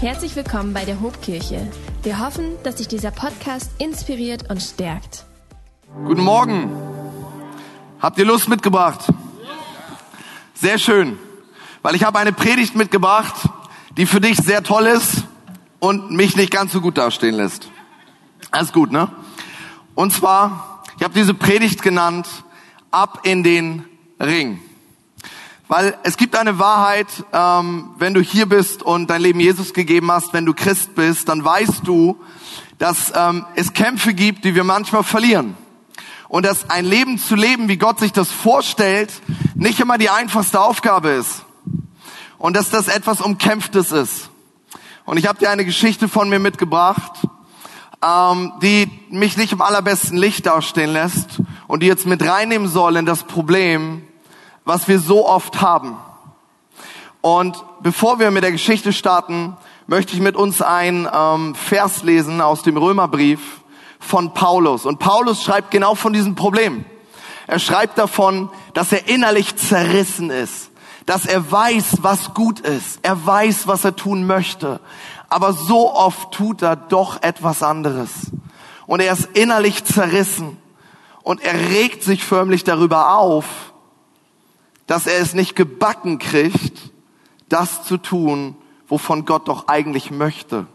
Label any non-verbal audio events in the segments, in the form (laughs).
Herzlich willkommen bei der Hobkirche. Wir hoffen, dass dich dieser Podcast inspiriert und stärkt. Guten Morgen. Habt ihr Lust mitgebracht? Sehr schön, weil ich habe eine Predigt mitgebracht, die für dich sehr toll ist und mich nicht ganz so gut dastehen lässt. Alles gut, ne? Und zwar, ich habe diese Predigt genannt, ab in den Ring. Weil es gibt eine Wahrheit, ähm, wenn du hier bist und dein Leben Jesus gegeben hast, wenn du Christ bist, dann weißt du, dass ähm, es Kämpfe gibt, die wir manchmal verlieren. Und dass ein Leben zu leben, wie Gott sich das vorstellt, nicht immer die einfachste Aufgabe ist. Und dass das etwas Umkämpftes ist. Und ich habe dir eine Geschichte von mir mitgebracht, ähm, die mich nicht im allerbesten Licht dastehen lässt und die jetzt mit reinnehmen soll in das Problem, was wir so oft haben. Und bevor wir mit der Geschichte starten, möchte ich mit uns ein ähm, Vers lesen aus dem Römerbrief von Paulus. Und Paulus schreibt genau von diesem Problem. Er schreibt davon, dass er innerlich zerrissen ist, dass er weiß, was gut ist, er weiß, was er tun möchte, aber so oft tut er doch etwas anderes. Und er ist innerlich zerrissen und er regt sich förmlich darüber auf, dass er es nicht gebacken kriegt, das zu tun, wovon Gott doch eigentlich möchte,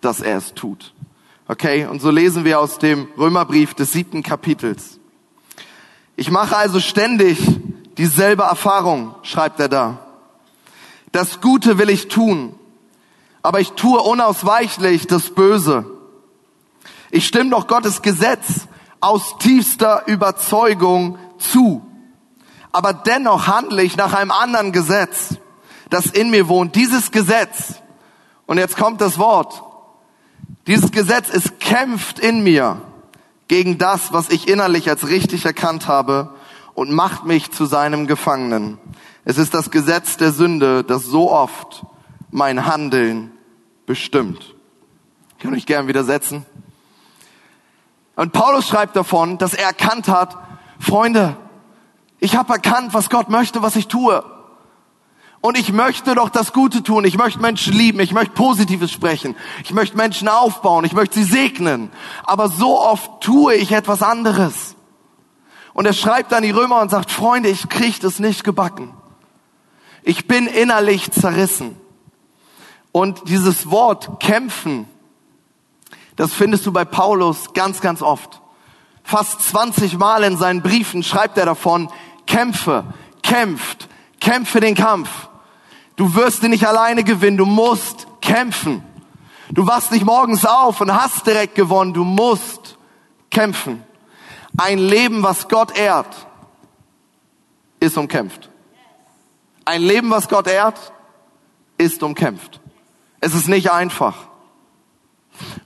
dass er es tut. Okay, und so lesen wir aus dem Römerbrief des siebten Kapitels. Ich mache also ständig dieselbe Erfahrung, schreibt er da. Das Gute will ich tun, aber ich tue unausweichlich das Böse. Ich stimme doch Gottes Gesetz aus tiefster Überzeugung zu aber dennoch handle ich nach einem anderen Gesetz, das in mir wohnt. Dieses Gesetz, und jetzt kommt das Wort, dieses Gesetz, es kämpft in mir gegen das, was ich innerlich als richtig erkannt habe und macht mich zu seinem Gefangenen. Es ist das Gesetz der Sünde, das so oft mein Handeln bestimmt. Ich kann euch gern widersetzen. Und Paulus schreibt davon, dass er erkannt hat, Freunde, ich habe erkannt, was Gott möchte, was ich tue. Und ich möchte doch das Gute tun. Ich möchte Menschen lieben. Ich möchte Positives sprechen. Ich möchte Menschen aufbauen. Ich möchte sie segnen. Aber so oft tue ich etwas anderes. Und er schreibt an die Römer und sagt, Freunde, ich kriege das nicht gebacken. Ich bin innerlich zerrissen. Und dieses Wort kämpfen, das findest du bei Paulus ganz, ganz oft. Fast 20 Mal in seinen Briefen schreibt er davon, kämpfe, kämpft, kämpfe den Kampf. Du wirst ihn nicht alleine gewinnen, du musst kämpfen. Du wachst nicht morgens auf und hast direkt gewonnen, du musst kämpfen. Ein Leben, was Gott ehrt, ist umkämpft. Ein Leben, was Gott ehrt, ist umkämpft. Es ist nicht einfach.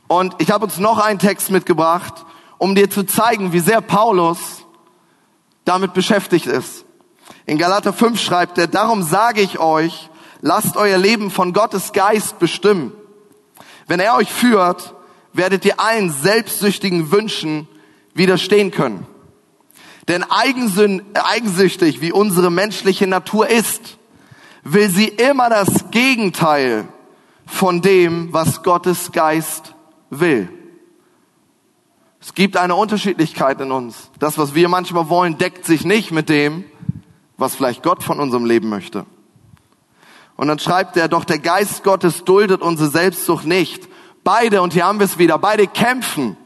Und ich habe uns noch einen Text mitgebracht, um dir zu zeigen, wie sehr Paulus damit beschäftigt ist. In Galater 5 schreibt er, darum sage ich euch, lasst euer Leben von Gottes Geist bestimmen. Wenn er euch führt, werdet ihr allen selbstsüchtigen Wünschen widerstehen können. Denn eigensüchtig, wie unsere menschliche Natur ist, will sie immer das Gegenteil von dem, was Gottes Geist will. Es gibt eine Unterschiedlichkeit in uns. Das, was wir manchmal wollen, deckt sich nicht mit dem, was vielleicht Gott von unserem Leben möchte. Und dann schreibt er, doch der Geist Gottes duldet unsere Selbstsucht nicht. Beide, und hier haben wir es wieder, beide kämpfen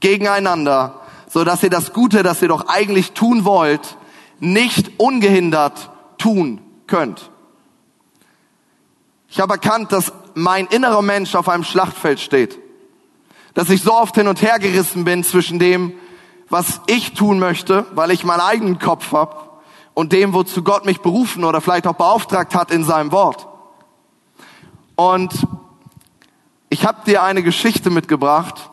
gegeneinander, so dass ihr das Gute, das ihr doch eigentlich tun wollt, nicht ungehindert tun könnt. Ich habe erkannt, dass mein innerer Mensch auf einem Schlachtfeld steht dass ich so oft hin und her gerissen bin zwischen dem, was ich tun möchte, weil ich meinen eigenen Kopf habe, und dem, wozu Gott mich berufen oder vielleicht auch beauftragt hat in seinem Wort. Und ich habe dir eine Geschichte mitgebracht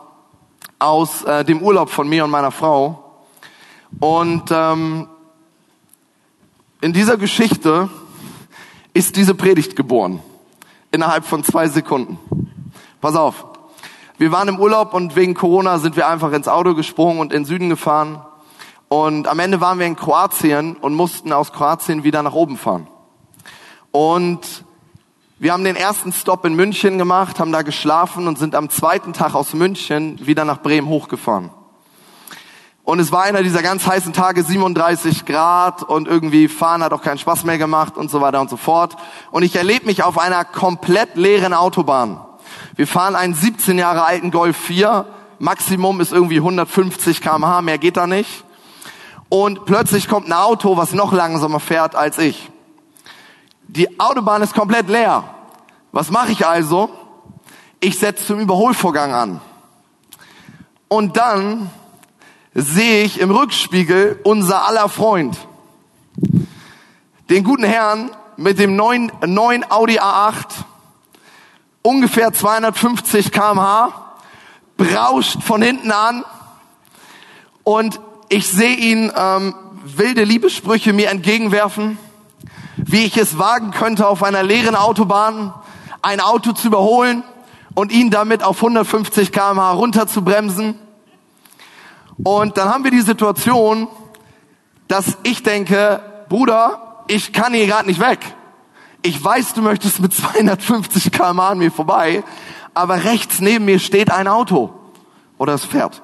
aus äh, dem Urlaub von mir und meiner Frau. Und ähm, in dieser Geschichte ist diese Predigt geboren. Innerhalb von zwei Sekunden. Pass auf. Wir waren im Urlaub und wegen Corona sind wir einfach ins Auto gesprungen und in den Süden gefahren. Und am Ende waren wir in Kroatien und mussten aus Kroatien wieder nach oben fahren. Und Wir haben den ersten Stop in München gemacht, haben da geschlafen und sind am zweiten Tag aus München wieder nach Bremen hochgefahren. Und es war einer dieser ganz heißen Tage, 37 Grad und irgendwie fahren hat auch keinen Spaß mehr gemacht und so weiter und so fort. Und ich erlebe mich auf einer komplett leeren Autobahn. Wir fahren einen 17 Jahre alten Golf 4. Maximum ist irgendwie 150 kmh, mehr geht da nicht. Und plötzlich kommt ein Auto, was noch langsamer fährt als ich. Die Autobahn ist komplett leer. Was mache ich also? Ich setze zum Überholvorgang an. Und dann sehe ich im Rückspiegel unser aller Freund. Den guten Herrn mit dem neuen, neuen Audi A8, ungefähr 250 kmh, brauscht von hinten an und ich sehe ihn ähm, wilde Liebessprüche mir entgegenwerfen, wie ich es wagen könnte, auf einer leeren Autobahn ein Auto zu überholen und ihn damit auf 150 kmh runterzubremsen. Und dann haben wir die Situation, dass ich denke, Bruder, ich kann hier gerade nicht weg. Ich weiß, du möchtest mit 250 km an mir vorbei, aber rechts neben mir steht ein Auto oder es fährt.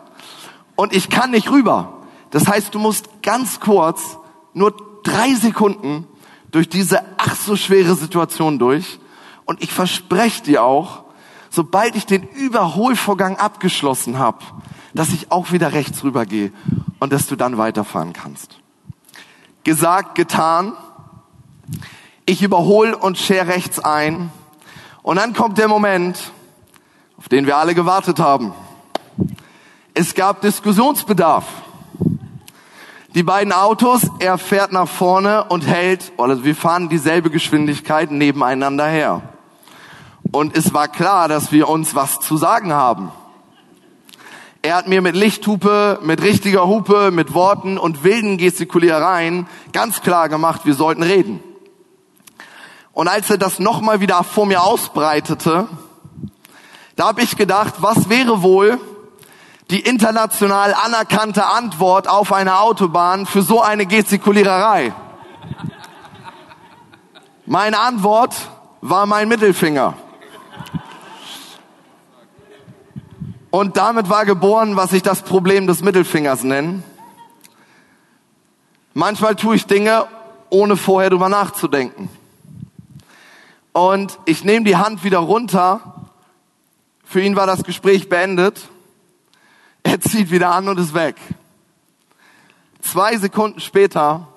Und ich kann nicht rüber. Das heißt, du musst ganz kurz, nur drei Sekunden durch diese ach so schwere Situation durch. Und ich verspreche dir auch, sobald ich den Überholvorgang abgeschlossen habe, dass ich auch wieder rechts rübergehe und dass du dann weiterfahren kannst. Gesagt, getan. Ich überhole und schere rechts ein. Und dann kommt der Moment, auf den wir alle gewartet haben. Es gab Diskussionsbedarf. Die beiden Autos, er fährt nach vorne und hält, oder wir fahren dieselbe Geschwindigkeit nebeneinander her. Und es war klar, dass wir uns was zu sagen haben. Er hat mir mit Lichthupe, mit richtiger Hupe, mit Worten und wilden Gestikuliereien ganz klar gemacht, wir sollten reden. Und als er das nochmal wieder vor mir ausbreitete, da habe ich gedacht, was wäre wohl die international anerkannte Antwort auf eine Autobahn für so eine Gestikuliererei? Meine Antwort war mein Mittelfinger. Und damit war geboren, was ich das Problem des Mittelfingers nenne. Manchmal tue ich Dinge, ohne vorher drüber nachzudenken. Und ich nehme die Hand wieder runter. Für ihn war das Gespräch beendet. Er zieht wieder an und ist weg. Zwei Sekunden später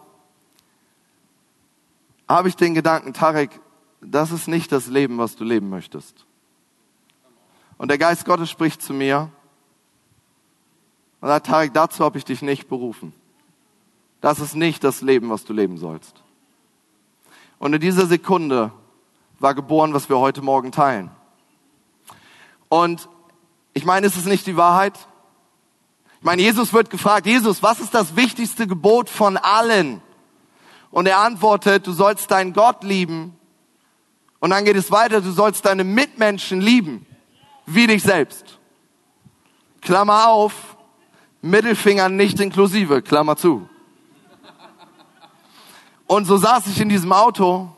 habe ich den Gedanken, Tarek, das ist nicht das Leben, was du leben möchtest. Und der Geist Gottes spricht zu mir und sagt, Tarek, dazu habe ich dich nicht berufen. Das ist nicht das Leben, was du leben sollst. Und in dieser Sekunde war geboren, was wir heute Morgen teilen. Und ich meine, ist es nicht die Wahrheit? Ich meine, Jesus wird gefragt, Jesus, was ist das wichtigste Gebot von allen? Und er antwortet, du sollst deinen Gott lieben. Und dann geht es weiter, du sollst deine Mitmenschen lieben wie dich selbst. Klammer auf, Mittelfinger nicht inklusive, Klammer zu. Und so saß ich in diesem Auto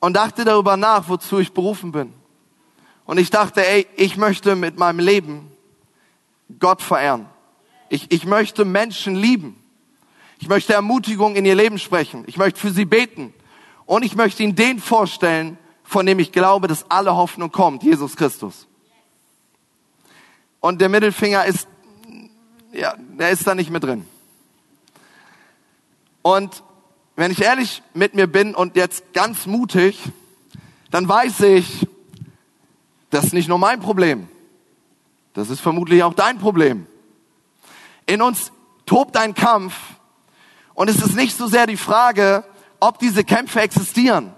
und dachte darüber nach, wozu ich berufen bin. Und ich dachte, ey, ich möchte mit meinem Leben Gott verehren. Ich, ich möchte Menschen lieben. Ich möchte Ermutigung in ihr Leben sprechen. Ich möchte für sie beten. Und ich möchte ihnen den vorstellen, von dem ich glaube, dass alle Hoffnung kommt, Jesus Christus. Und der Mittelfinger ist, ja, der ist da nicht mehr drin. Und wenn ich ehrlich mit mir bin und jetzt ganz mutig, dann weiß ich, das ist nicht nur mein Problem. Das ist vermutlich auch dein Problem. In uns tobt ein Kampf und es ist nicht so sehr die Frage, ob diese Kämpfe existieren.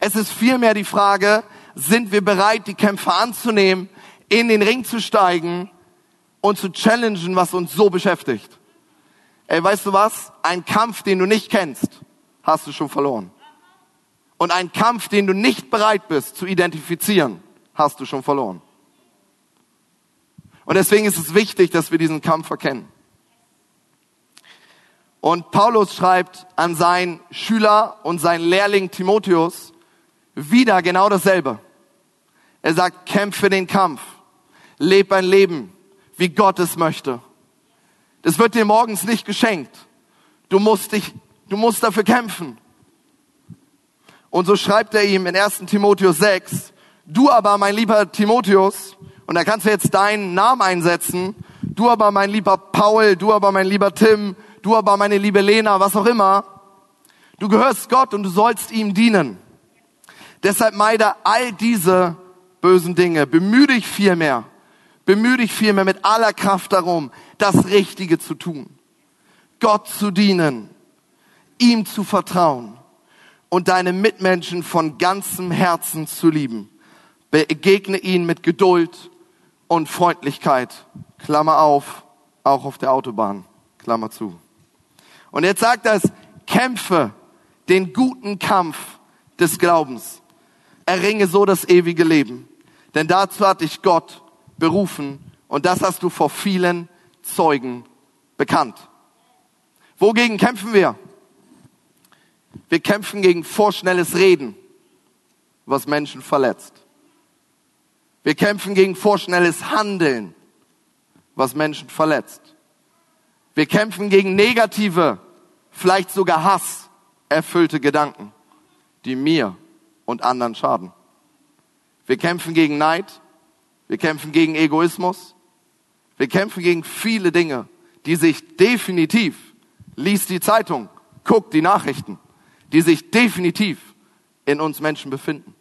Es ist vielmehr die Frage, sind wir bereit, die Kämpfe anzunehmen in den Ring zu steigen und zu challengen, was uns so beschäftigt. Ey, weißt du was? Ein Kampf, den du nicht kennst, hast du schon verloren. Und ein Kampf, den du nicht bereit bist zu identifizieren, hast du schon verloren. Und deswegen ist es wichtig, dass wir diesen Kampf erkennen. Und Paulus schreibt an seinen Schüler und seinen Lehrling Timotheus, wieder genau dasselbe. Er sagt, kämpfe den Kampf, leb ein Leben, wie Gott es möchte. Das wird dir morgens nicht geschenkt. Du musst dich, du musst dafür kämpfen. Und so schreibt er ihm in 1. Timotheus 6, du aber, mein lieber Timotheus, und da kannst du jetzt deinen Namen einsetzen, du aber, mein lieber Paul, du aber, mein lieber Tim, du aber, meine liebe Lena, was auch immer, du gehörst Gott und du sollst ihm dienen. Deshalb meide all diese bösen Dinge. Bemühe dich vielmehr, bemühe dich vielmehr mit aller Kraft darum, das Richtige zu tun. Gott zu dienen, ihm zu vertrauen und deine Mitmenschen von ganzem Herzen zu lieben. Begegne ihnen mit Geduld und Freundlichkeit. Klammer auf, auch auf der Autobahn. Klammer zu. Und jetzt sagt er es, kämpfe den guten Kampf des Glaubens. Erringe so das ewige Leben. Denn dazu hat dich Gott berufen und das hast du vor vielen Zeugen bekannt. Wogegen kämpfen wir? Wir kämpfen gegen vorschnelles Reden, was Menschen verletzt. Wir kämpfen gegen vorschnelles Handeln, was Menschen verletzt. Wir kämpfen gegen negative, vielleicht sogar Hass erfüllte Gedanken, die mir und anderen schaden. Wir kämpfen gegen Neid. Wir kämpfen gegen Egoismus. Wir kämpfen gegen viele Dinge, die sich definitiv, liest die Zeitung, guckt die Nachrichten, die sich definitiv in uns Menschen befinden.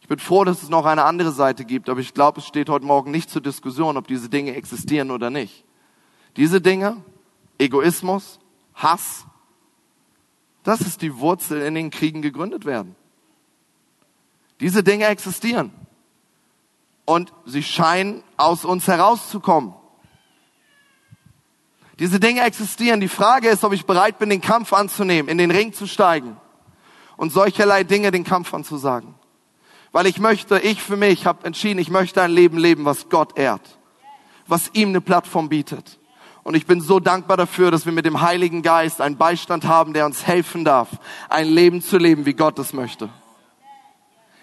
Ich bin froh, dass es noch eine andere Seite gibt, aber ich glaube, es steht heute Morgen nicht zur Diskussion, ob diese Dinge existieren oder nicht. Diese Dinge, Egoismus, Hass, das ist die Wurzel, in den Kriegen gegründet werden. Diese Dinge existieren. Und sie scheinen aus uns herauszukommen. Diese Dinge existieren. Die Frage ist, ob ich bereit bin, den Kampf anzunehmen, in den Ring zu steigen und solcherlei Dinge den Kampf anzusagen. Weil ich möchte, ich für mich habe entschieden, ich möchte ein Leben leben, was Gott ehrt, was ihm eine Plattform bietet. Und ich bin so dankbar dafür, dass wir mit dem Heiligen Geist einen Beistand haben, der uns helfen darf, ein Leben zu leben, wie Gott es möchte.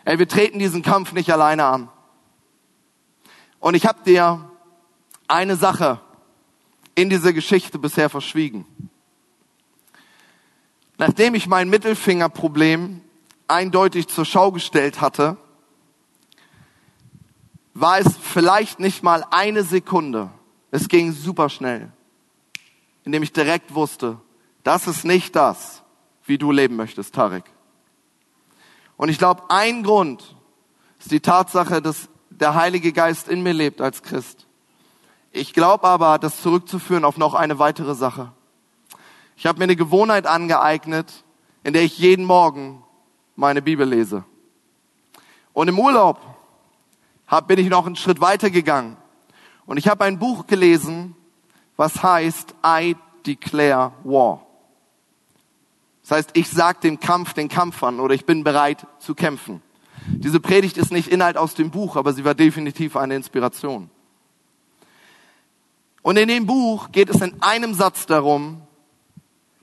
Ey, wir treten diesen Kampf nicht alleine an. Und ich habe dir eine Sache in dieser Geschichte bisher verschwiegen. Nachdem ich mein Mittelfingerproblem eindeutig zur Schau gestellt hatte, war es vielleicht nicht mal eine Sekunde. Es ging super schnell, indem ich direkt wusste, das ist nicht das, wie du leben möchtest, Tarek. Und ich glaube, ein Grund ist die Tatsache, dass der Heilige Geist in mir lebt als Christ. Ich glaube aber, das zurückzuführen auf noch eine weitere Sache. Ich habe mir eine Gewohnheit angeeignet, in der ich jeden Morgen meine Bibel lese. Und im Urlaub hab, bin ich noch einen Schritt weiter gegangen. Und ich habe ein Buch gelesen, was heißt I Declare War. Das heißt, ich sag dem Kampf den Kampf an oder ich bin bereit zu kämpfen. Diese Predigt ist nicht Inhalt aus dem Buch, aber sie war definitiv eine Inspiration. Und in dem Buch geht es in einem Satz darum,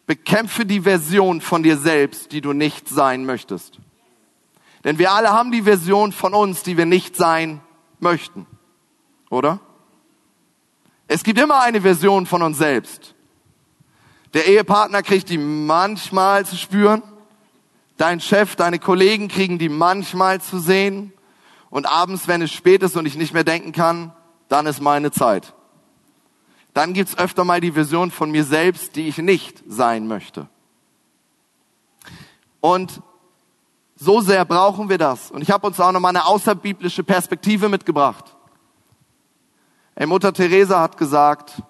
Bekämpfe die Version von dir selbst, die du nicht sein möchtest. Denn wir alle haben die Version von uns, die wir nicht sein möchten. Oder? Es gibt immer eine Version von uns selbst. Der Ehepartner kriegt die manchmal zu spüren. Dein Chef, deine Kollegen kriegen die manchmal zu sehen. Und abends, wenn es spät ist und ich nicht mehr denken kann, dann ist meine Zeit dann gibt's öfter mal die Vision von mir selbst, die ich nicht sein möchte. Und so sehr brauchen wir das. Und ich habe uns auch noch mal eine außerbiblische Perspektive mitgebracht. Ey, Mutter Teresa hat gesagt,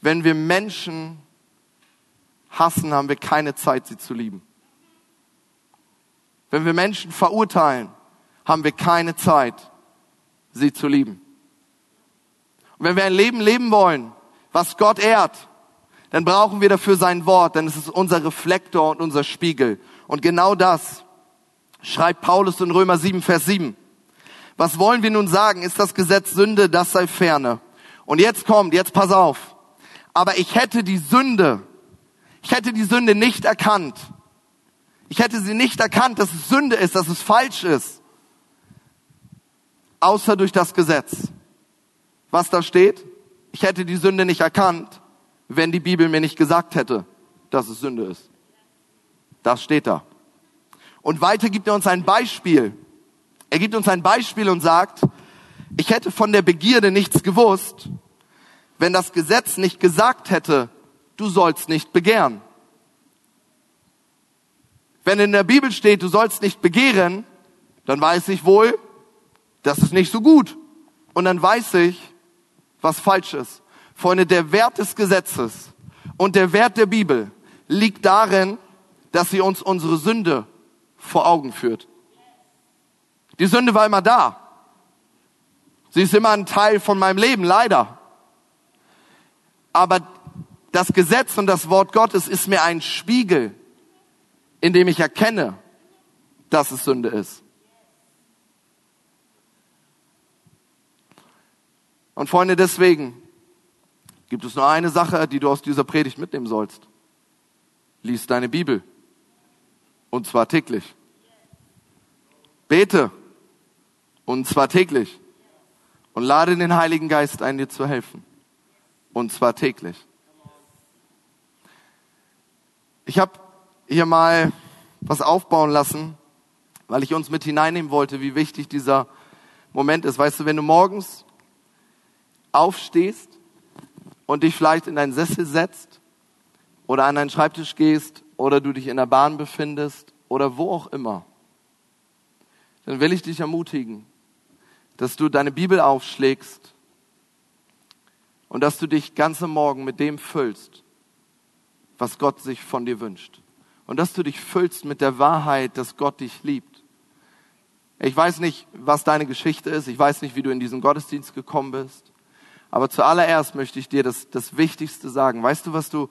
wenn wir Menschen hassen, haben wir keine Zeit, sie zu lieben. Wenn wir Menschen verurteilen, haben wir keine Zeit, sie zu lieben. Und wenn wir ein Leben leben wollen, was Gott ehrt, dann brauchen wir dafür sein Wort, denn es ist unser Reflektor und unser Spiegel. Und genau das schreibt Paulus in Römer 7, Vers 7. Was wollen wir nun sagen? Ist das Gesetz Sünde? Das sei ferne. Und jetzt kommt, jetzt pass auf. Aber ich hätte die Sünde, ich hätte die Sünde nicht erkannt. Ich hätte sie nicht erkannt, dass es Sünde ist, dass es falsch ist. Außer durch das Gesetz. Was da steht? Ich hätte die Sünde nicht erkannt, wenn die Bibel mir nicht gesagt hätte, dass es Sünde ist. Das steht da. Und weiter gibt er uns ein Beispiel. Er gibt uns ein Beispiel und sagt, ich hätte von der Begierde nichts gewusst, wenn das Gesetz nicht gesagt hätte, du sollst nicht begehren. Wenn in der Bibel steht, du sollst nicht begehren, dann weiß ich wohl, das ist nicht so gut. Und dann weiß ich, was falsch ist. Freunde, der Wert des Gesetzes und der Wert der Bibel liegt darin, dass sie uns unsere Sünde vor Augen führt. Die Sünde war immer da. Sie ist immer ein Teil von meinem Leben, leider. Aber das Gesetz und das Wort Gottes ist mir ein Spiegel, in dem ich erkenne, dass es Sünde ist. Und Freunde, deswegen gibt es nur eine Sache, die du aus dieser Predigt mitnehmen sollst. Lies deine Bibel. Und zwar täglich. Bete. Und zwar täglich. Und lade den Heiligen Geist ein, dir zu helfen. Und zwar täglich. Ich habe hier mal was aufbauen lassen, weil ich uns mit hineinnehmen wollte, wie wichtig dieser Moment ist. Weißt du, wenn du morgens aufstehst und dich vielleicht in deinen Sessel setzt oder an deinen Schreibtisch gehst oder du dich in der Bahn befindest oder wo auch immer, dann will ich dich ermutigen, dass du deine Bibel aufschlägst und dass du dich ganze Morgen mit dem füllst, was Gott sich von dir wünscht. Und dass du dich füllst mit der Wahrheit, dass Gott dich liebt. Ich weiß nicht, was deine Geschichte ist. Ich weiß nicht, wie du in diesen Gottesdienst gekommen bist. Aber zuallererst möchte ich dir das, das Wichtigste sagen. Weißt du, was du,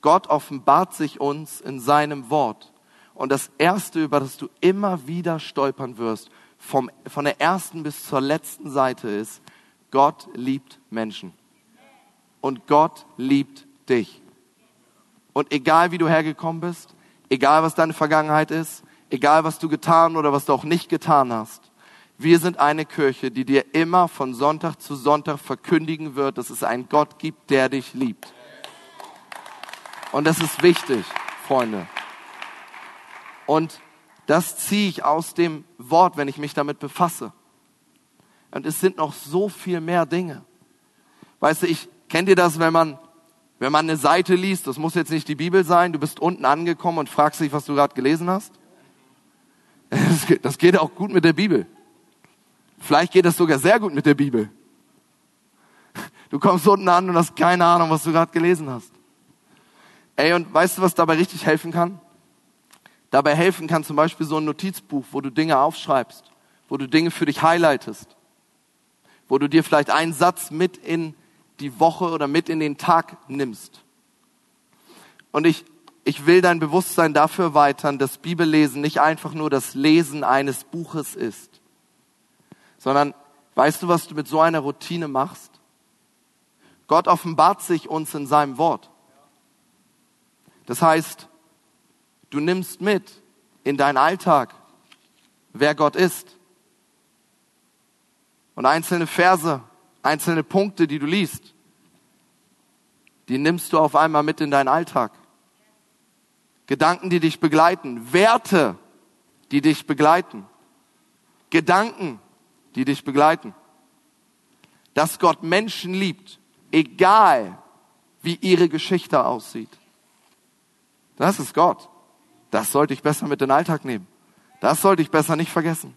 Gott offenbart sich uns in seinem Wort. Und das Erste, über das du immer wieder stolpern wirst, vom, von der ersten bis zur letzten Seite ist, Gott liebt Menschen. Und Gott liebt dich. Und egal wie du hergekommen bist, egal was deine Vergangenheit ist, egal was du getan oder was du auch nicht getan hast, wir sind eine Kirche, die dir immer von Sonntag zu Sonntag verkündigen wird, dass es einen Gott gibt, der dich liebt. Und das ist wichtig, Freunde. Und das ziehe ich aus dem Wort, wenn ich mich damit befasse. Und es sind noch so viel mehr Dinge. Weißt du, ich kennt ihr das, wenn man wenn man eine Seite liest, das muss jetzt nicht die Bibel sein, du bist unten angekommen und fragst dich, was du gerade gelesen hast? (laughs) Das geht auch gut mit der Bibel. Vielleicht geht das sogar sehr gut mit der Bibel. Du kommst unten an und hast keine Ahnung, was du gerade gelesen hast. Ey, und weißt du, was dabei richtig helfen kann? Dabei helfen kann zum Beispiel so ein Notizbuch, wo du Dinge aufschreibst, wo du Dinge für dich highlightest, wo du dir vielleicht einen Satz mit in die Woche oder mit in den Tag nimmst. Und ich, ich will dein Bewusstsein dafür erweitern, dass Bibellesen nicht einfach nur das Lesen eines Buches ist, sondern weißt du, was du mit so einer Routine machst? Gott offenbart sich uns in seinem Wort. Das heißt, du nimmst mit in deinen Alltag, wer Gott ist. Und einzelne Verse, einzelne Punkte, die du liest, die nimmst du auf einmal mit in deinen Alltag. Gedanken, die dich begleiten, Werte, die dich begleiten, Gedanken, die dich begleiten. Dass Gott Menschen liebt, egal wie ihre Geschichte aussieht. Das ist Gott. Das sollte ich besser mit in den Alltag nehmen. Das sollte ich besser nicht vergessen.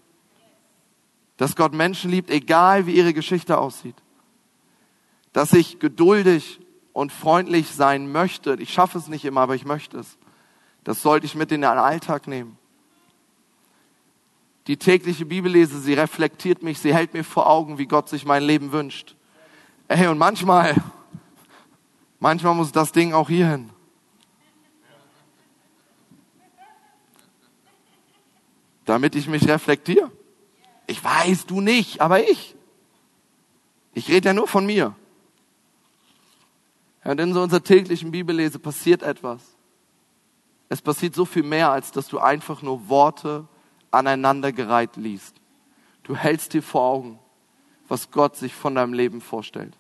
Dass Gott Menschen liebt, egal wie ihre Geschichte aussieht. Dass ich geduldig und freundlich sein möchte. Ich schaffe es nicht immer, aber ich möchte es. Das sollte ich mit in den Alltag nehmen die tägliche Bibel lese, sie reflektiert mich, sie hält mir vor Augen, wie Gott sich mein Leben wünscht. Ey, und manchmal, manchmal muss das Ding auch hier hin. Damit ich mich reflektiere. Ich weiß, du nicht, aber ich. Ich rede ja nur von mir. Und in so unserer täglichen Bibellese passiert etwas. Es passiert so viel mehr, als dass du einfach nur Worte aneinandergereiht liest. Du hältst dir vor Augen, was Gott sich von deinem Leben vorstellt.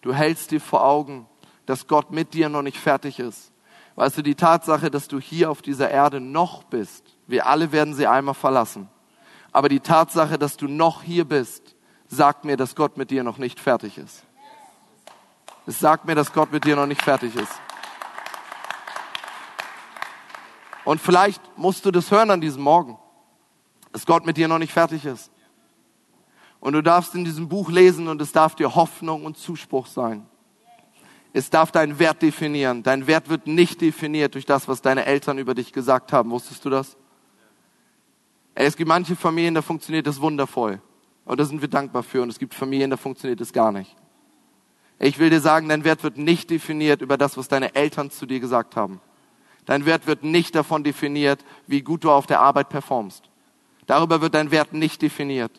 Du hältst dir vor Augen, dass Gott mit dir noch nicht fertig ist. Weißt du, die Tatsache, dass du hier auf dieser Erde noch bist, wir alle werden sie einmal verlassen. Aber die Tatsache, dass du noch hier bist, sagt mir, dass Gott mit dir noch nicht fertig ist. Es sagt mir, dass Gott mit dir noch nicht fertig ist. Und vielleicht musst du das hören an diesem Morgen, dass Gott mit dir noch nicht fertig ist. Und du darfst in diesem Buch lesen und es darf dir Hoffnung und Zuspruch sein. Es darf deinen Wert definieren. Dein Wert wird nicht definiert durch das, was deine Eltern über dich gesagt haben. Wusstest du das? Es gibt manche Familien, da funktioniert das wundervoll. Und da sind wir dankbar für. Und es gibt Familien, da funktioniert es gar nicht. Ich will dir sagen, dein Wert wird nicht definiert über das, was deine Eltern zu dir gesagt haben. Dein Wert wird nicht davon definiert, wie gut du auf der Arbeit performst. Darüber wird dein Wert nicht definiert.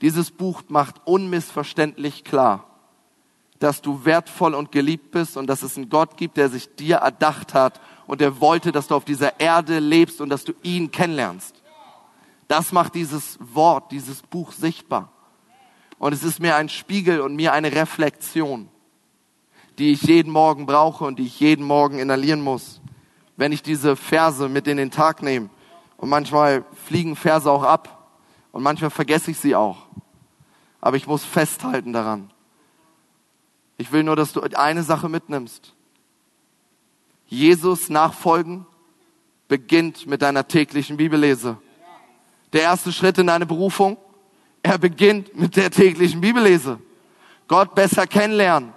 Dieses Buch macht unmissverständlich klar, dass du wertvoll und geliebt bist und dass es einen Gott gibt, der sich dir erdacht hat und der wollte, dass du auf dieser Erde lebst und dass du ihn kennenlernst. Das macht dieses Wort, dieses Buch sichtbar. Und es ist mir ein Spiegel und mir eine Reflexion, die ich jeden Morgen brauche und die ich jeden Morgen inhalieren muss, wenn ich diese Verse mit in den Tag nehme. Und manchmal fliegen Verse auch ab und manchmal vergesse ich sie auch. Aber ich muss festhalten daran. Ich will nur, dass du eine Sache mitnimmst. Jesus nachfolgen beginnt mit deiner täglichen Bibellese. Der erste Schritt in deine Berufung, er beginnt mit der täglichen Bibellese. Gott besser kennenlernen.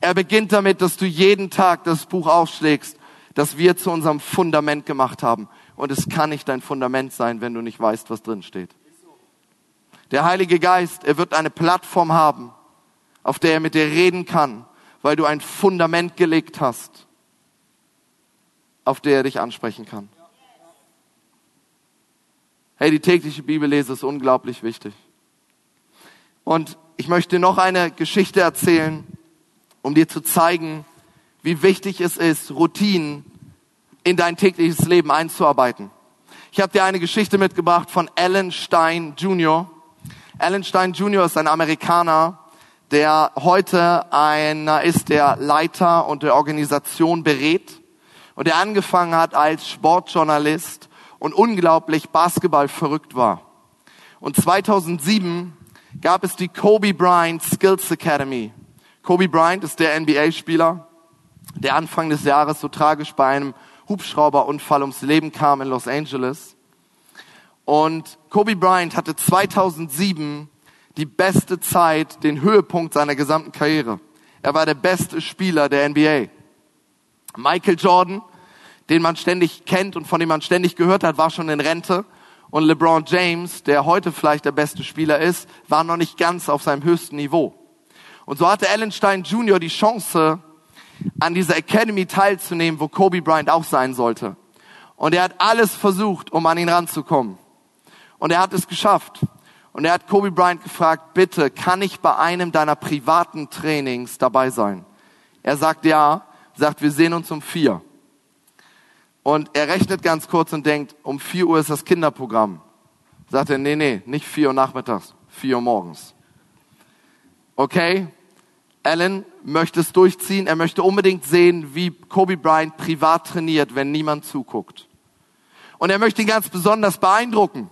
Er beginnt damit, dass du jeden Tag das Buch aufschlägst, das wir zu unserem Fundament gemacht haben. Und es kann nicht dein Fundament sein, wenn du nicht weißt, was drin steht. Der Heilige Geist, er wird eine Plattform haben, auf der er mit dir reden kann, weil du ein Fundament gelegt hast, auf der er dich ansprechen kann. Hey, die tägliche Bibellese ist unglaublich wichtig. Und ich möchte noch eine Geschichte erzählen, um dir zu zeigen, wie wichtig es ist, Routinen in dein tägliches Leben einzuarbeiten. Ich habe dir eine Geschichte mitgebracht von Alan Stein Jr. Alan Stein Jr. ist ein Amerikaner, der heute einer ist, der Leiter und der Organisation berät und der angefangen hat als Sportjournalist und unglaublich Basketball verrückt war. Und 2007 gab es die Kobe Bryant Skills Academy. Kobe Bryant ist der NBA-Spieler, der Anfang des Jahres so tragisch bei einem Hubschrauberunfall ums Leben kam in Los Angeles. Und Kobe Bryant hatte 2007 die beste Zeit, den Höhepunkt seiner gesamten Karriere. Er war der beste Spieler der NBA. Michael Jordan, den man ständig kennt und von dem man ständig gehört hat, war schon in Rente. Und LeBron James, der heute vielleicht der beste Spieler ist, war noch nicht ganz auf seinem höchsten Niveau. Und so hatte Allen Stein Jr. die Chance, an dieser Academy teilzunehmen, wo Kobe Bryant auch sein sollte. Und er hat alles versucht, um an ihn ranzukommen. Und er hat es geschafft. Und er hat Kobe Bryant gefragt, bitte, kann ich bei einem deiner privaten Trainings dabei sein? Er sagt ja, sagt, wir sehen uns um vier. Und er rechnet ganz kurz und denkt, um vier Uhr ist das Kinderprogramm. Sagt er, nee, nee, nicht vier Uhr nachmittags, vier Uhr morgens. Okay, Alan möchte es durchziehen. Er möchte unbedingt sehen, wie Kobe Bryant privat trainiert, wenn niemand zuguckt. Und er möchte ihn ganz besonders beeindrucken.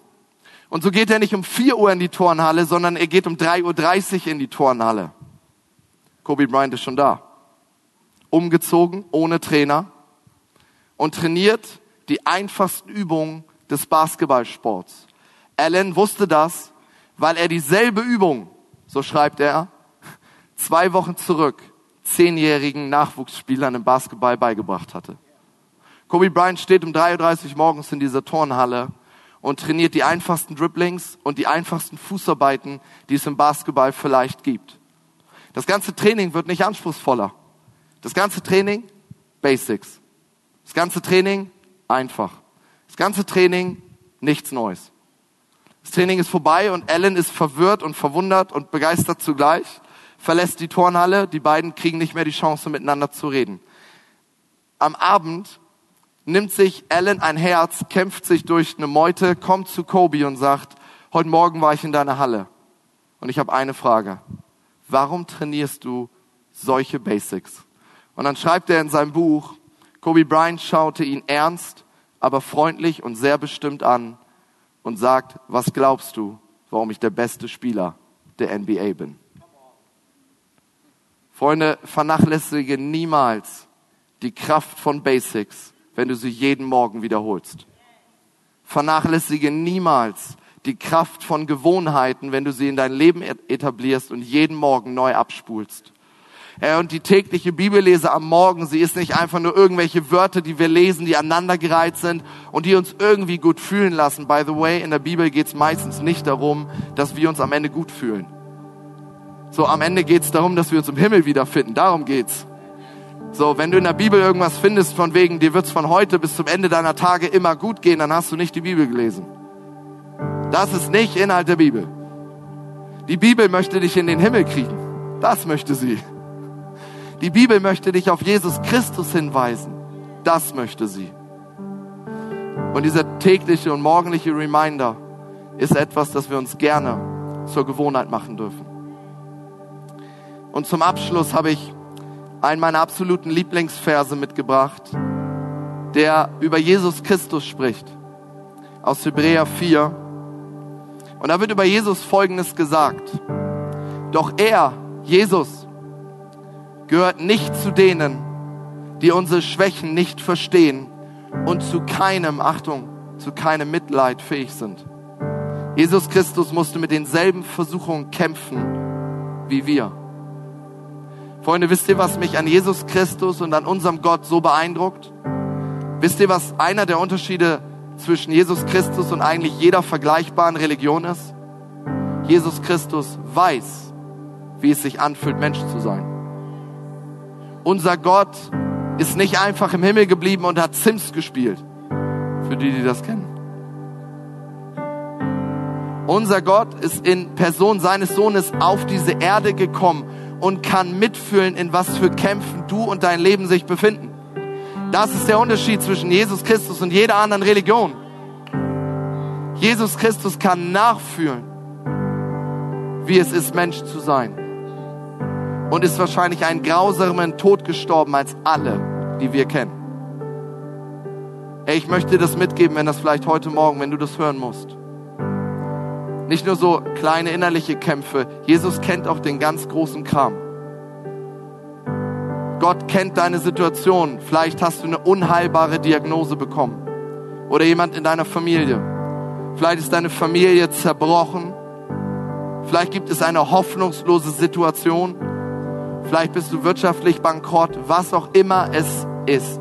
Und so geht er nicht um 4 Uhr in die Turnhalle, sondern er geht um 3.30 Uhr in die Turnhalle. Kobe Bryant ist schon da. Umgezogen, ohne Trainer und trainiert die einfachsten Übungen des Basketballsports. Allen wusste das, weil er dieselbe Übung, so schreibt er, zwei Wochen zurück zehnjährigen Nachwuchsspielern im Basketball beigebracht hatte. Kobe Bryant steht um 3.30 Uhr morgens in dieser Turnhalle und trainiert die einfachsten Dribblings und die einfachsten Fußarbeiten, die es im Basketball vielleicht gibt. Das ganze Training wird nicht anspruchsvoller. Das ganze Training Basics. Das ganze Training einfach. Das ganze Training nichts Neues. Das Training ist vorbei und Ellen ist verwirrt und verwundert und begeistert zugleich, verlässt die Turnhalle, die beiden kriegen nicht mehr die Chance miteinander zu reden. Am Abend nimmt sich Alan ein Herz, kämpft sich durch eine Meute, kommt zu Kobe und sagt, heute Morgen war ich in deiner Halle und ich habe eine Frage. Warum trainierst du solche Basics? Und dann schreibt er in seinem Buch, Kobe Bryant schaute ihn ernst, aber freundlich und sehr bestimmt an und sagt, was glaubst du, warum ich der beste Spieler der NBA bin? Freunde, vernachlässige niemals die Kraft von Basics, wenn du sie jeden Morgen wiederholst. Vernachlässige niemals die Kraft von Gewohnheiten, wenn du sie in dein Leben etablierst und jeden Morgen neu abspulst. Und die tägliche Bibellese am Morgen, sie ist nicht einfach nur irgendwelche Wörter, die wir lesen, die aneinandergereiht sind und die uns irgendwie gut fühlen lassen. By the way, in der Bibel geht es meistens nicht darum, dass wir uns am Ende gut fühlen. So, am Ende geht es darum, dass wir uns im Himmel wiederfinden. Darum geht's. So, wenn du in der Bibel irgendwas findest, von wegen, dir wird's von heute bis zum Ende deiner Tage immer gut gehen, dann hast du nicht die Bibel gelesen. Das ist nicht Inhalt der Bibel. Die Bibel möchte dich in den Himmel kriegen. Das möchte sie. Die Bibel möchte dich auf Jesus Christus hinweisen. Das möchte sie. Und dieser tägliche und morgendliche Reminder ist etwas, das wir uns gerne zur Gewohnheit machen dürfen. Und zum Abschluss habe ich einen meiner absoluten Lieblingsverse mitgebracht, der über Jesus Christus spricht. Aus Hebräer 4. Und da wird über Jesus Folgendes gesagt. Doch er, Jesus, gehört nicht zu denen, die unsere Schwächen nicht verstehen und zu keinem, Achtung, zu keinem Mitleid fähig sind. Jesus Christus musste mit denselben Versuchungen kämpfen wie wir. Freunde, wisst ihr, was mich an Jesus Christus und an unserem Gott so beeindruckt? Wisst ihr, was einer der Unterschiede zwischen Jesus Christus und eigentlich jeder vergleichbaren Religion ist? Jesus Christus weiß, wie es sich anfühlt, Mensch zu sein. Unser Gott ist nicht einfach im Himmel geblieben und hat Sims gespielt. Für die, die das kennen. Unser Gott ist in Person seines Sohnes auf diese Erde gekommen und kann mitfühlen, in was für Kämpfen du und dein Leben sich befinden. Das ist der Unterschied zwischen Jesus Christus und jeder anderen Religion. Jesus Christus kann nachfühlen, wie es ist, Mensch zu sein. Und ist wahrscheinlich einen grausamen Tod gestorben als alle, die wir kennen. Ich möchte dir das mitgeben, wenn das vielleicht heute Morgen, wenn du das hören musst. Nicht nur so kleine innerliche Kämpfe. Jesus kennt auch den ganz großen Kram. Gott kennt deine Situation. Vielleicht hast du eine unheilbare Diagnose bekommen. Oder jemand in deiner Familie. Vielleicht ist deine Familie zerbrochen. Vielleicht gibt es eine hoffnungslose Situation. Vielleicht bist du wirtschaftlich bankrott. Was auch immer es ist.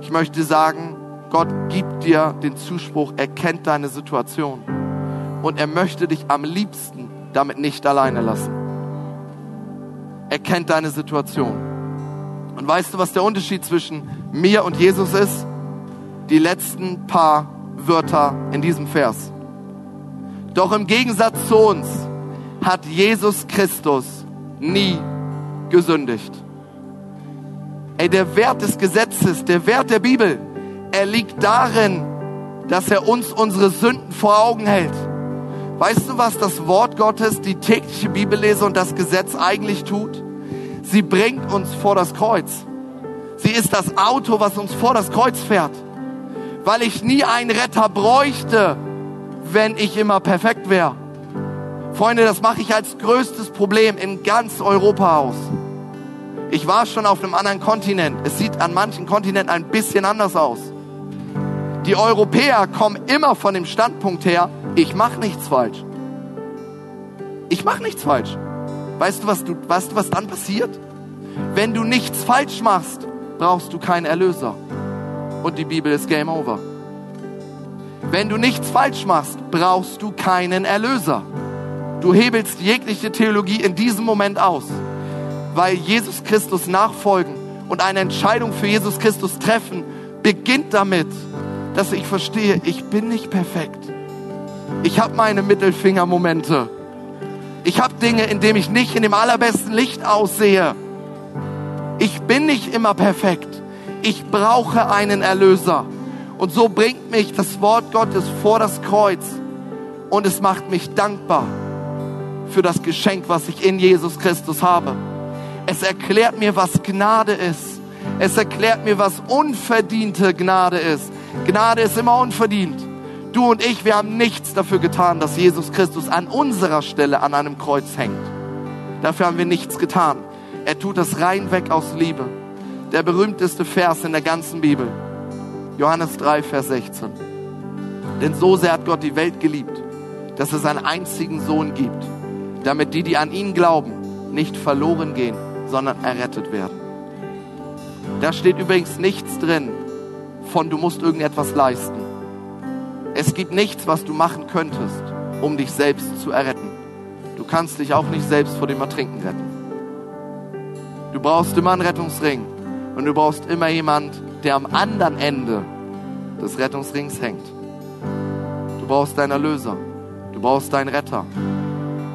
Ich möchte sagen, Gott gibt dir den Zuspruch, er kennt deine Situation und er möchte dich am liebsten damit nicht alleine lassen. Er kennt deine Situation. Und weißt du, was der Unterschied zwischen mir und Jesus ist? Die letzten paar Wörter in diesem Vers. Doch im Gegensatz zu uns hat Jesus Christus nie gesündigt. Ey, der Wert des Gesetzes, der Wert der Bibel, er liegt darin, dass er uns unsere Sünden vor Augen hält. Weißt du, was das Wort Gottes, die tägliche Bibellese und das Gesetz eigentlich tut? Sie bringt uns vor das Kreuz. Sie ist das Auto, was uns vor das Kreuz fährt. Weil ich nie einen Retter bräuchte, wenn ich immer perfekt wäre. Freunde, das mache ich als größtes Problem in ganz Europa aus. Ich war schon auf einem anderen Kontinent. Es sieht an manchen Kontinenten ein bisschen anders aus. Die Europäer kommen immer von dem Standpunkt her, ich mache nichts falsch. Ich mache nichts falsch. Weißt du, was du, weißt du, was dann passiert? Wenn du nichts falsch machst, brauchst du keinen Erlöser. Und die Bibel ist Game Over. Wenn du nichts falsch machst, brauchst du keinen Erlöser. Du hebelst jegliche Theologie in diesem Moment aus, weil Jesus Christus nachfolgen und eine Entscheidung für Jesus Christus treffen beginnt damit, dass ich verstehe, ich bin nicht perfekt. Ich habe meine Mittelfingermomente. Ich habe Dinge, in denen ich nicht in dem allerbesten Licht aussehe. Ich bin nicht immer perfekt. Ich brauche einen Erlöser. Und so bringt mich das Wort Gottes vor das Kreuz und es macht mich dankbar für das Geschenk, was ich in Jesus Christus habe. Es erklärt mir, was Gnade ist. Es erklärt mir, was unverdiente Gnade ist. Gnade ist immer unverdient. Du und ich, wir haben nichts dafür getan, dass Jesus Christus an unserer Stelle an einem Kreuz hängt. Dafür haben wir nichts getan. Er tut das rein weg aus Liebe. Der berühmteste Vers in der ganzen Bibel. Johannes 3, Vers 16. Denn so sehr hat Gott die Welt geliebt, dass es einen einzigen Sohn gibt, damit die, die an ihn glauben, nicht verloren gehen, sondern errettet werden. Da steht übrigens nichts drin von, du musst irgendetwas leisten. Es gibt nichts, was du machen könntest, um dich selbst zu erretten. Du kannst dich auch nicht selbst vor dem Ertrinken retten. Du brauchst immer einen Rettungsring und du brauchst immer jemand, der am anderen Ende des Rettungsrings hängt. Du brauchst deinen Erlöser. Du brauchst deinen Retter.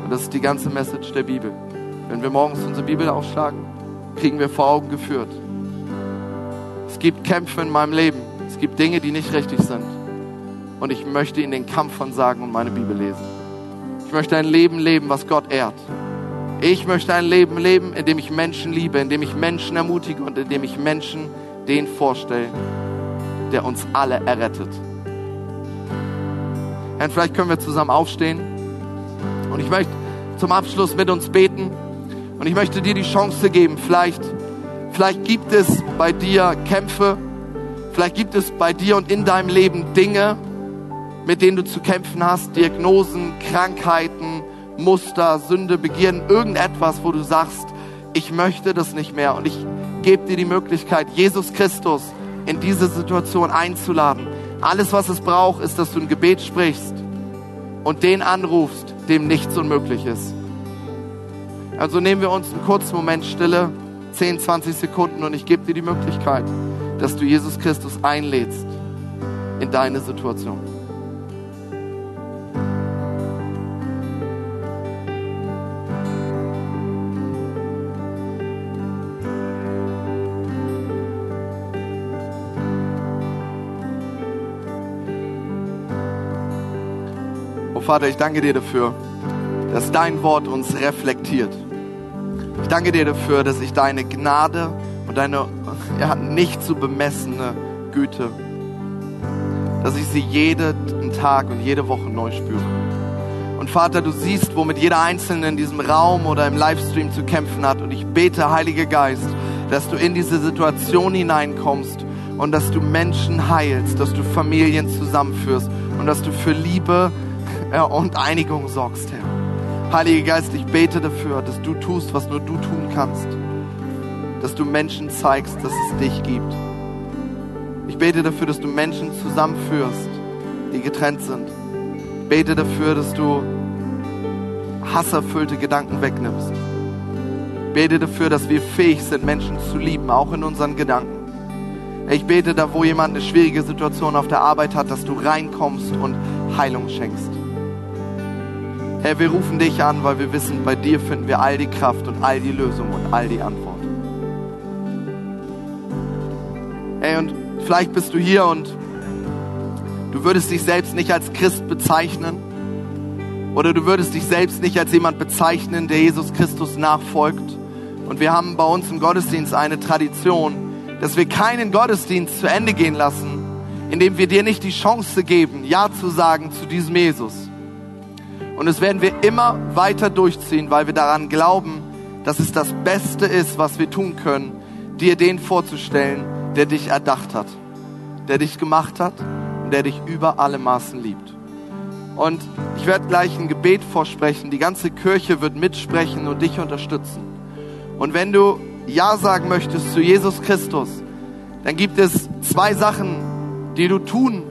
Und das ist die ganze Message der Bibel. Wenn wir morgens unsere Bibel aufschlagen, kriegen wir vor Augen geführt. Es gibt Kämpfe in meinem Leben. Es gibt Dinge, die nicht richtig sind. Und ich möchte in den Kampf von sagen und meine Bibel lesen. Ich möchte ein Leben leben, was Gott ehrt. Ich möchte ein Leben leben, in dem ich Menschen liebe, in dem ich Menschen ermutige und in dem ich Menschen den vorstelle, der uns alle errettet. Herr, vielleicht können wir zusammen aufstehen. Und ich möchte zum Abschluss mit uns beten. Und ich möchte dir die Chance geben, vielleicht, vielleicht gibt es bei dir Kämpfe, vielleicht gibt es bei dir und in deinem Leben Dinge, mit denen du zu kämpfen hast, Diagnosen, Krankheiten, Muster, Sünde, Begierden, irgendetwas, wo du sagst, ich möchte das nicht mehr und ich gebe dir die Möglichkeit, Jesus Christus in diese Situation einzuladen. Alles, was es braucht, ist, dass du ein Gebet sprichst und den anrufst, dem nichts unmöglich ist. Also nehmen wir uns einen kurzen Moment Stille, 10, 20 Sekunden und ich gebe dir die Möglichkeit, dass du Jesus Christus einlädst in deine Situation. Vater, ich danke dir dafür, dass dein Wort uns reflektiert. Ich danke dir dafür, dass ich deine Gnade und deine ja, nicht zu bemessene Güte, dass ich sie jeden Tag und jede Woche neu spüre. Und Vater, du siehst, womit jeder Einzelne in diesem Raum oder im Livestream zu kämpfen hat. Und ich bete, Heiliger Geist, dass du in diese Situation hineinkommst und dass du Menschen heilst, dass du Familien zusammenführst und dass du für Liebe ja, und Einigung sorgst, Herr. Heiliger Geist, ich bete dafür, dass du tust, was nur du tun kannst. Dass du Menschen zeigst, dass es dich gibt. Ich bete dafür, dass du Menschen zusammenführst, die getrennt sind. Ich bete dafür, dass du hasserfüllte Gedanken wegnimmst. Ich bete dafür, dass wir fähig sind, Menschen zu lieben, auch in unseren Gedanken. Ich bete da, wo jemand eine schwierige Situation auf der Arbeit hat, dass du reinkommst und Heilung schenkst. Herr, wir rufen dich an, weil wir wissen, bei dir finden wir all die Kraft und all die Lösung und all die Antwort. Hey, und vielleicht bist du hier und du würdest dich selbst nicht als Christ bezeichnen oder du würdest dich selbst nicht als jemand bezeichnen, der Jesus Christus nachfolgt. Und wir haben bei uns im Gottesdienst eine Tradition, dass wir keinen Gottesdienst zu Ende gehen lassen, indem wir dir nicht die Chance geben, Ja zu sagen zu diesem Jesus. Und das werden wir immer weiter durchziehen, weil wir daran glauben, dass es das Beste ist, was wir tun können, dir den vorzustellen, der dich erdacht hat, der dich gemacht hat und der dich über alle Maßen liebt. Und ich werde gleich ein Gebet vorsprechen. Die ganze Kirche wird mitsprechen und dich unterstützen. Und wenn du Ja sagen möchtest zu Jesus Christus, dann gibt es zwei Sachen, die du tun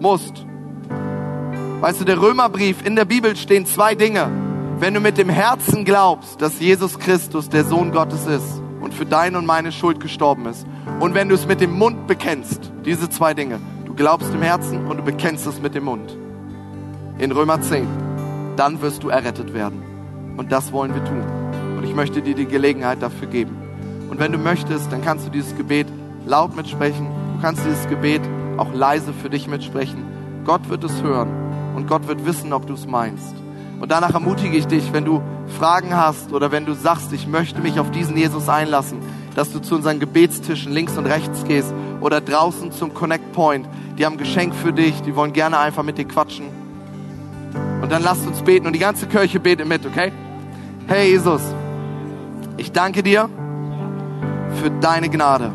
musst, Weißt du, der Römerbrief, in der Bibel stehen zwei Dinge. Wenn du mit dem Herzen glaubst, dass Jesus Christus der Sohn Gottes ist und für deine und meine Schuld gestorben ist. Und wenn du es mit dem Mund bekennst, diese zwei Dinge. Du glaubst im Herzen und du bekennst es mit dem Mund. In Römer 10. Dann wirst du errettet werden. Und das wollen wir tun. Und ich möchte dir die Gelegenheit dafür geben. Und wenn du möchtest, dann kannst du dieses Gebet laut mitsprechen. Du kannst dieses Gebet auch leise für dich mitsprechen. Gott wird es hören und Gott wird wissen, ob du es meinst. Und danach ermutige ich dich, wenn du Fragen hast oder wenn du sagst, ich möchte mich auf diesen Jesus einlassen, dass du zu unseren Gebetstischen links und rechts gehst oder draußen zum Connect Point. Die haben ein Geschenk für dich, die wollen gerne einfach mit dir quatschen. Und dann lasst uns beten und die ganze Kirche betet mit, okay? Hey Jesus, ich danke dir für deine Gnade.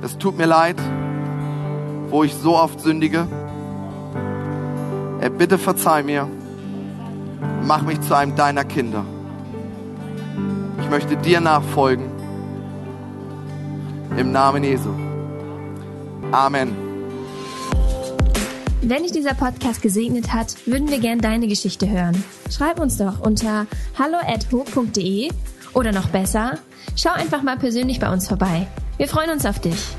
Es tut mir leid, wo ich so oft sündige. Herr, bitte verzeih mir mach mich zu einem deiner Kinder. Ich möchte dir nachfolgen. Im Namen Jesu. Amen. Wenn dich dieser Podcast gesegnet hat, würden wir gern deine Geschichte hören. Schreib uns doch unter hallo@ho.de oder noch besser, schau einfach mal persönlich bei uns vorbei. Wir freuen uns auf dich.